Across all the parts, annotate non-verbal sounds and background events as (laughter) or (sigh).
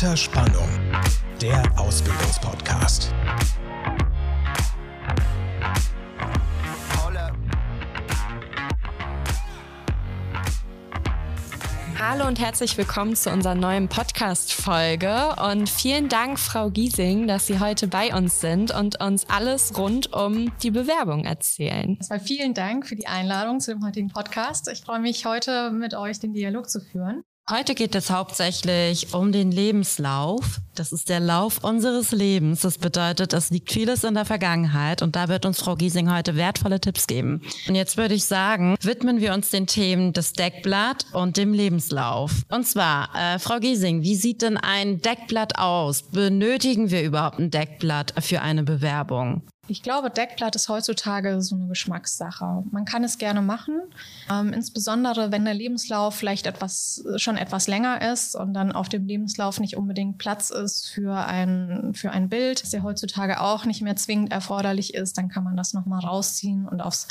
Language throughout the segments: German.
Unter Spannung, der Ausbildungspodcast. Hallo und herzlich willkommen zu unserer neuen Podcast-Folge. Und vielen Dank, Frau Giesing, dass Sie heute bei uns sind und uns alles rund um die Bewerbung erzählen. Erstmal vielen Dank für die Einladung zu dem heutigen Podcast. Ich freue mich, heute mit euch den Dialog zu führen. Heute geht es hauptsächlich um den Lebenslauf. Das ist der Lauf unseres Lebens. Das bedeutet, es liegt vieles in der Vergangenheit und da wird uns Frau Giesing heute wertvolle Tipps geben. Und jetzt würde ich sagen, widmen wir uns den Themen des Deckblatt und dem Lebenslauf. Und zwar, äh, Frau Giesing, wie sieht denn ein Deckblatt aus? Benötigen wir überhaupt ein Deckblatt für eine Bewerbung? Ich glaube, Deckblatt ist heutzutage so eine Geschmackssache. Man kann es gerne machen, ähm, insbesondere wenn der Lebenslauf vielleicht etwas schon etwas länger ist und dann auf dem Lebenslauf nicht unbedingt Platz ist für ein für ein Bild, das ja heutzutage auch nicht mehr zwingend erforderlich ist, dann kann man das noch mal rausziehen und aufs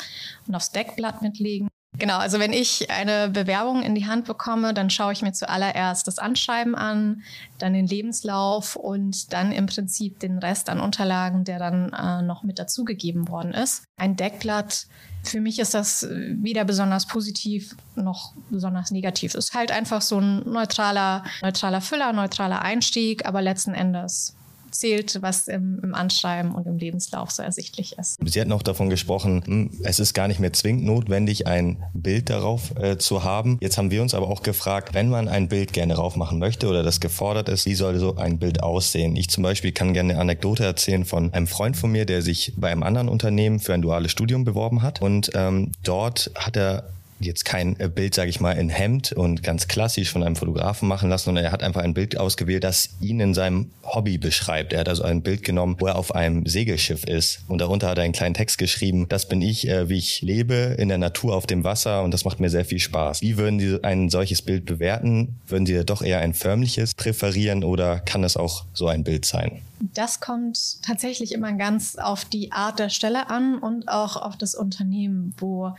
und aufs Deckblatt mitlegen. Genau, also wenn ich eine Bewerbung in die Hand bekomme, dann schaue ich mir zuallererst das Anschreiben an, dann den Lebenslauf und dann im Prinzip den Rest an Unterlagen, der dann äh, noch mit dazugegeben worden ist. Ein Deckblatt, für mich ist das weder besonders positiv noch besonders negativ. Es ist halt einfach so ein neutraler, neutraler Füller, neutraler Einstieg, aber letzten Endes zählt, was im, im, Anschreiben und im Lebenslauf so ersichtlich ist. Sie hatten auch davon gesprochen, hm, es ist gar nicht mehr zwingend notwendig, ein Bild darauf äh, zu haben. Jetzt haben wir uns aber auch gefragt, wenn man ein Bild gerne drauf machen möchte oder das gefordert ist, wie soll so ein Bild aussehen? Ich zum Beispiel kann gerne eine Anekdote erzählen von einem Freund von mir, der sich bei einem anderen Unternehmen für ein duales Studium beworben hat und ähm, dort hat er jetzt kein äh, Bild, sage ich mal, in Hemd und ganz klassisch von einem Fotografen machen lassen, sondern er hat einfach ein Bild ausgewählt, das ihn in seinem Hobby beschreibt. Er hat also ein Bild genommen, wo er auf einem Segelschiff ist und darunter hat er einen kleinen Text geschrieben, das bin ich, äh, wie ich lebe in der Natur auf dem Wasser und das macht mir sehr viel Spaß. Wie würden Sie ein solches Bild bewerten? Würden Sie doch eher ein förmliches präferieren oder kann es auch so ein Bild sein? Das kommt tatsächlich immer ganz auf die Art der Stelle an und auch auf das Unternehmen, wo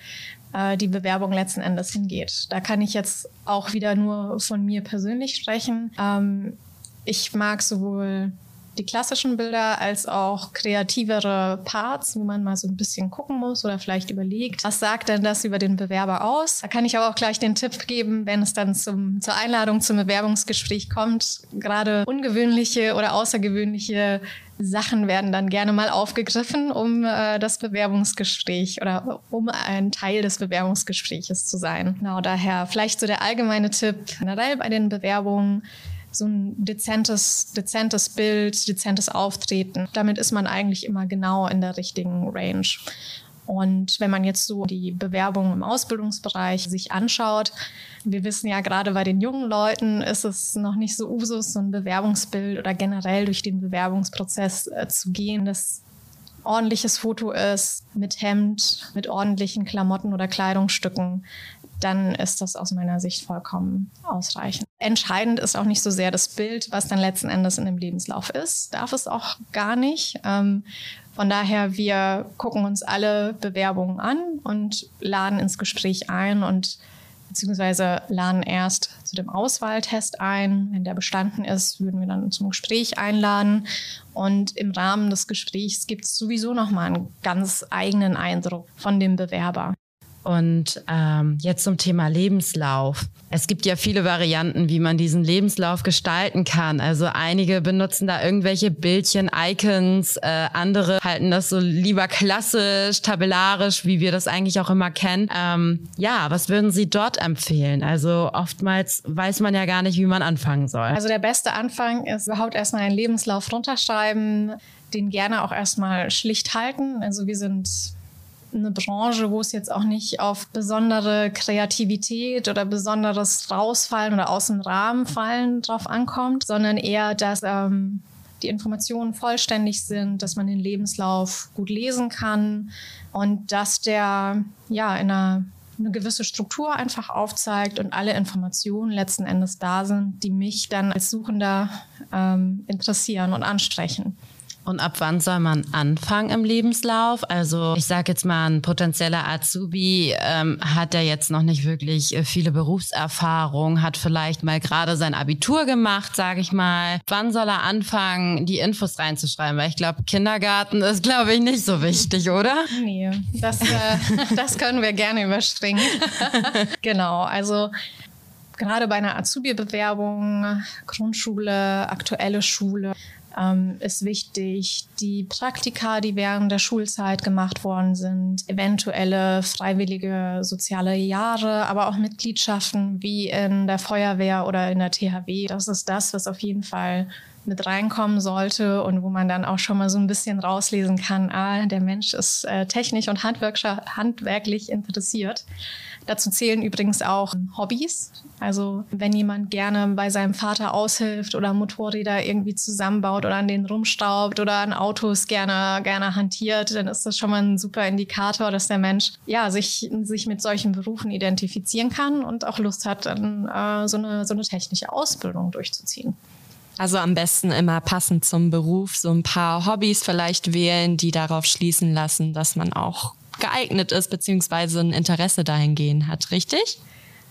äh, die Bewerbung letzten Endes hingeht. Da kann ich jetzt auch wieder nur von mir persönlich sprechen. Ähm, ich mag sowohl die klassischen Bilder als auch kreativere Parts, wo man mal so ein bisschen gucken muss oder vielleicht überlegt, was sagt denn das über den Bewerber aus? Da kann ich aber auch gleich den Tipp geben, wenn es dann zum, zur Einladung zum Bewerbungsgespräch kommt. Gerade ungewöhnliche oder außergewöhnliche Sachen werden dann gerne mal aufgegriffen, um äh, das Bewerbungsgespräch oder um ein Teil des Bewerbungsgespräches zu sein. Genau daher vielleicht so der allgemeine Tipp generell bei den Bewerbungen so ein dezentes, dezentes Bild, dezentes Auftreten. Damit ist man eigentlich immer genau in der richtigen Range. Und wenn man jetzt so die Bewerbung im Ausbildungsbereich sich anschaut, wir wissen ja gerade bei den jungen Leuten ist es noch nicht so Usus, so ein Bewerbungsbild oder generell durch den Bewerbungsprozess äh, zu gehen, das ordentliches Foto ist mit Hemd, mit ordentlichen Klamotten oder Kleidungsstücken, dann ist das aus meiner Sicht vollkommen ausreichend. Entscheidend ist auch nicht so sehr das Bild, was dann letzten Endes in dem Lebenslauf ist. Darf es auch gar nicht. Ähm, von daher, wir gucken uns alle Bewerbungen an und laden ins Gespräch ein und beziehungsweise laden erst zu dem Auswahltest ein. Wenn der bestanden ist, würden wir dann zum Gespräch einladen. Und im Rahmen des Gesprächs gibt es sowieso nochmal einen ganz eigenen Eindruck von dem Bewerber. Und ähm, jetzt zum Thema Lebenslauf. Es gibt ja viele Varianten, wie man diesen Lebenslauf gestalten kann. Also einige benutzen da irgendwelche Bildchen, Icons, äh, andere halten das so lieber klassisch, tabellarisch, wie wir das eigentlich auch immer kennen. Ähm, ja, was würden Sie dort empfehlen? Also oftmals weiß man ja gar nicht, wie man anfangen soll. Also der beste Anfang ist überhaupt erstmal einen Lebenslauf runterschreiben, den gerne auch erstmal schlicht halten. Also wir sind eine Branche, wo es jetzt auch nicht auf besondere Kreativität oder besonderes Rausfallen oder aus dem Rahmen fallen drauf ankommt, sondern eher, dass ähm, die Informationen vollständig sind, dass man den Lebenslauf gut lesen kann und dass der ja in einer eine gewisse Struktur einfach aufzeigt und alle Informationen letzten Endes da sind, die mich dann als Suchender ähm, interessieren und ansprechen. Und ab wann soll man anfangen im Lebenslauf? Also ich sage jetzt mal, ein potenzieller Azubi ähm, hat ja jetzt noch nicht wirklich äh, viele Berufserfahrung, hat vielleicht mal gerade sein Abitur gemacht, sage ich mal. Wann soll er anfangen, die Infos reinzuschreiben? Weil ich glaube, Kindergarten ist, glaube ich, nicht so wichtig, oder? Nee, das, äh, (laughs) das können wir gerne überspringen. (laughs) genau, also gerade bei einer Azubi-Bewerbung, Grundschule, aktuelle Schule, ähm, ist wichtig, die Praktika, die während der Schulzeit gemacht worden sind, eventuelle freiwillige soziale Jahre, aber auch Mitgliedschaften wie in der Feuerwehr oder in der THW. Das ist das, was auf jeden Fall mit reinkommen sollte und wo man dann auch schon mal so ein bisschen rauslesen kann, ah, der Mensch ist äh, technisch und handwerklich interessiert. Dazu zählen übrigens auch Hobbys. Also wenn jemand gerne bei seinem Vater aushilft oder Motorräder irgendwie zusammenbaut oder an denen rumstaubt oder an Autos gerne, gerne hantiert, dann ist das schon mal ein super Indikator, dass der Mensch ja, sich, sich mit solchen Berufen identifizieren kann und auch Lust hat, dann äh, so, eine, so eine technische Ausbildung durchzuziehen. Also am besten immer passend zum Beruf so ein paar Hobbys vielleicht wählen, die darauf schließen lassen, dass man auch geeignet ist, beziehungsweise ein Interesse dahingehend hat, richtig?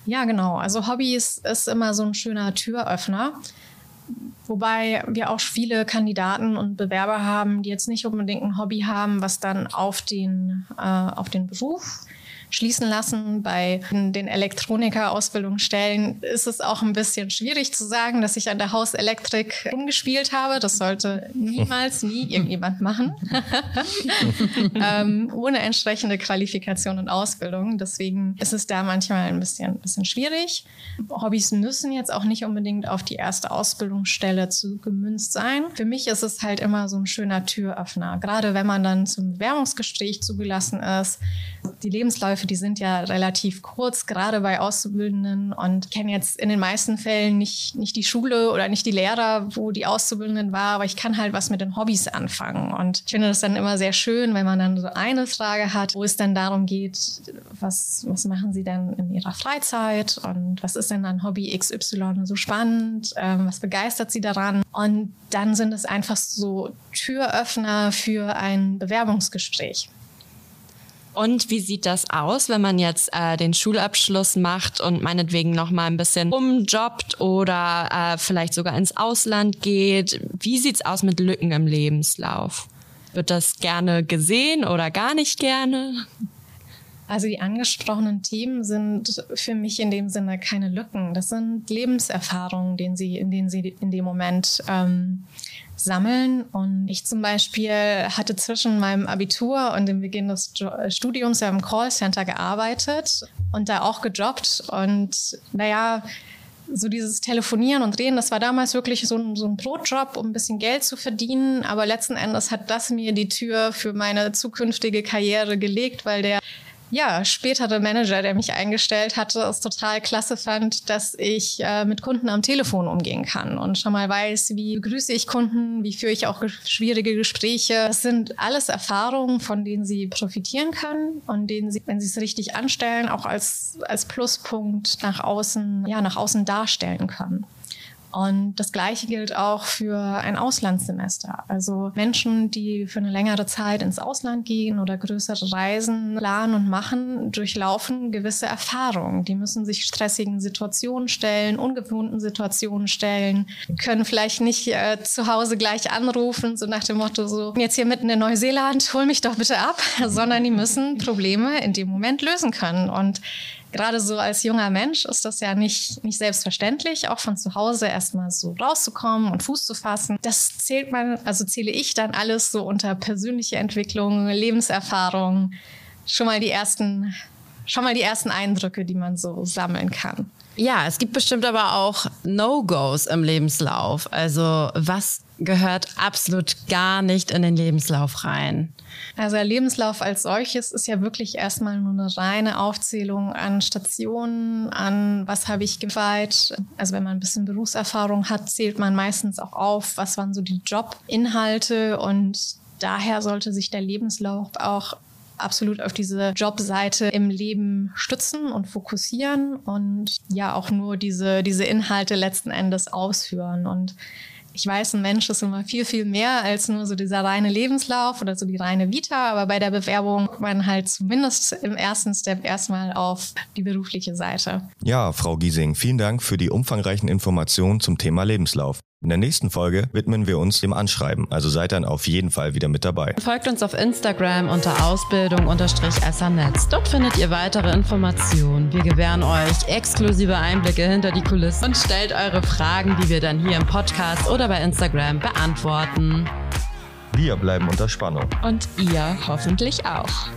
Ja, genau. Also Hobbys ist immer so ein schöner Türöffner. Wobei wir auch viele Kandidaten und Bewerber haben, die jetzt nicht unbedingt ein Hobby haben, was dann auf den, äh, auf den Beruf schließen lassen. Bei den Elektroniker-Ausbildungsstellen ist es auch ein bisschen schwierig zu sagen, dass ich an der Hauselektrik umgespielt habe. Das sollte niemals, nie (laughs) irgendjemand machen. (laughs) ähm, ohne entsprechende Qualifikation und Ausbildung. Deswegen ist es da manchmal ein bisschen, ein bisschen schwierig. Hobbys müssen jetzt auch nicht unbedingt auf die erste Ausbildungsstelle zu gemünzt sein. Für mich ist es halt immer so ein schöner Türöffner. Gerade wenn man dann zum Bewerbungsgespräch zugelassen ist. Die Lebensläufe Abläufe, die sind ja relativ kurz, gerade bei Auszubildenden und kenne jetzt in den meisten Fällen nicht, nicht die Schule oder nicht die Lehrer, wo die Auszubildenden war, aber ich kann halt was mit den Hobbys anfangen. Und ich finde das dann immer sehr schön, wenn man dann so eine Frage hat, wo es dann darum geht, was, was machen Sie denn in Ihrer Freizeit und was ist denn an Hobby XY so spannend, ähm, was begeistert Sie daran? Und dann sind es einfach so Türöffner für ein Bewerbungsgespräch. Und wie sieht das aus, wenn man jetzt äh, den Schulabschluss macht und meinetwegen noch mal ein bisschen umjobbt oder äh, vielleicht sogar ins Ausland geht? Wie sieht's aus mit Lücken im Lebenslauf? Wird das gerne gesehen oder gar nicht gerne? Also die angesprochenen Themen sind für mich in dem Sinne keine Lücken. Das sind Lebenserfahrungen, den sie, in denen sie in dem Moment ähm, sammeln. Und ich zum Beispiel hatte zwischen meinem Abitur und dem Beginn des Studiums ja im Callcenter gearbeitet und da auch gejobbt. Und naja, so dieses Telefonieren und Reden, das war damals wirklich so ein, so ein Brotjob, um ein bisschen Geld zu verdienen. Aber letzten Endes hat das mir die Tür für meine zukünftige Karriere gelegt, weil der ja, spätere Manager, der mich eingestellt hatte, es total klasse fand, dass ich äh, mit Kunden am Telefon umgehen kann und schon mal weiß, wie begrüße ich Kunden, wie führe ich auch schwierige Gespräche. Das sind alles Erfahrungen, von denen sie profitieren können und denen sie, wenn sie es richtig anstellen, auch als, als Pluspunkt nach außen, ja, nach außen darstellen können. Und das Gleiche gilt auch für ein Auslandssemester. Also Menschen, die für eine längere Zeit ins Ausland gehen oder größere Reisen planen und machen, durchlaufen gewisse Erfahrungen. Die müssen sich stressigen Situationen stellen, ungewohnten Situationen stellen, können vielleicht nicht äh, zu Hause gleich anrufen, so nach dem Motto, so jetzt hier mitten in Neuseeland, hol mich doch bitte ab, (laughs) sondern die müssen Probleme in dem Moment lösen können. Und gerade so als junger Mensch ist das ja nicht, nicht selbstverständlich, auch von zu Hause erstmal so rauszukommen und Fuß zu fassen. Das zählt man, also zähle ich dann alles so unter persönliche Entwicklung, Lebenserfahrung, schon mal die ersten, schon mal die ersten Eindrücke, die man so sammeln kann. Ja, es gibt bestimmt aber auch No-Gos im Lebenslauf. Also was gehört absolut gar nicht in den Lebenslauf rein? Also der Lebenslauf als solches ist ja wirklich erstmal nur eine reine Aufzählung an Stationen, an was habe ich geweiht. Also wenn man ein bisschen Berufserfahrung hat, zählt man meistens auch auf, was waren so die Jobinhalte und daher sollte sich der Lebenslauf auch absolut auf diese Jobseite im Leben stützen und fokussieren und ja auch nur diese, diese Inhalte letzten Endes ausführen. Und Ich weiß, ein Mensch ist immer viel, viel mehr als nur so dieser reine Lebenslauf oder so die reine Vita, aber bei der Bewerbung guckt man halt zumindest im ersten Step erstmal auf die berufliche Seite. Ja, Frau Giesing, vielen Dank für die umfangreichen Informationen zum Thema Lebenslauf. In der nächsten Folge widmen wir uns dem Anschreiben, also seid dann auf jeden Fall wieder mit dabei. Folgt uns auf Instagram unter Ausbildung-SRNetz. Dort findet ihr weitere Informationen. Wir gewähren euch exklusive Einblicke hinter die Kulissen und stellt eure Fragen, die wir dann hier im Podcast oder bei Instagram beantworten. Wir bleiben unter Spannung. Und ihr hoffentlich auch.